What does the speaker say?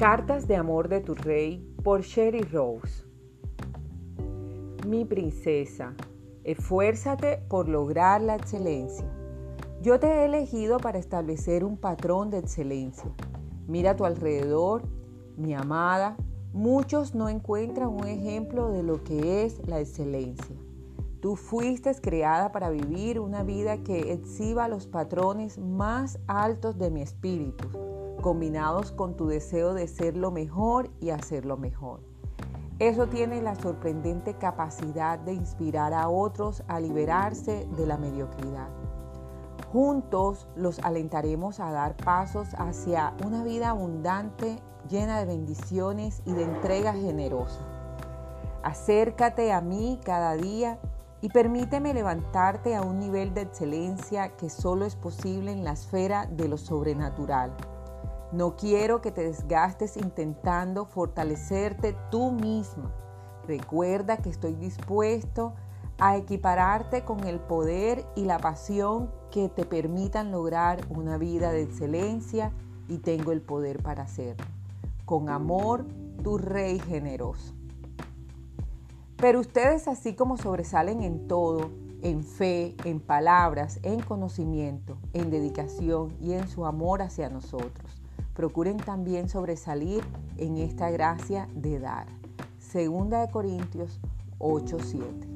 Cartas de amor de tu rey por Sherry Rose. Mi princesa, esfuérzate por lograr la excelencia. Yo te he elegido para establecer un patrón de excelencia. Mira a tu alrededor, mi amada, muchos no encuentran un ejemplo de lo que es la excelencia. Tú fuiste creada para vivir una vida que exhiba los patrones más altos de mi espíritu combinados con tu deseo de ser lo mejor y hacerlo mejor. Eso tiene la sorprendente capacidad de inspirar a otros a liberarse de la mediocridad. Juntos los alentaremos a dar pasos hacia una vida abundante, llena de bendiciones y de entrega generosa. Acércate a mí cada día y permíteme levantarte a un nivel de excelencia que solo es posible en la esfera de lo sobrenatural. No quiero que te desgastes intentando fortalecerte tú misma. Recuerda que estoy dispuesto a equipararte con el poder y la pasión que te permitan lograr una vida de excelencia y tengo el poder para hacerlo. Con amor, tu Rey generoso. Pero ustedes así como sobresalen en todo, en fe, en palabras, en conocimiento, en dedicación y en su amor hacia nosotros procuren también sobresalir en esta gracia de dar. Segunda de Corintios 8:7.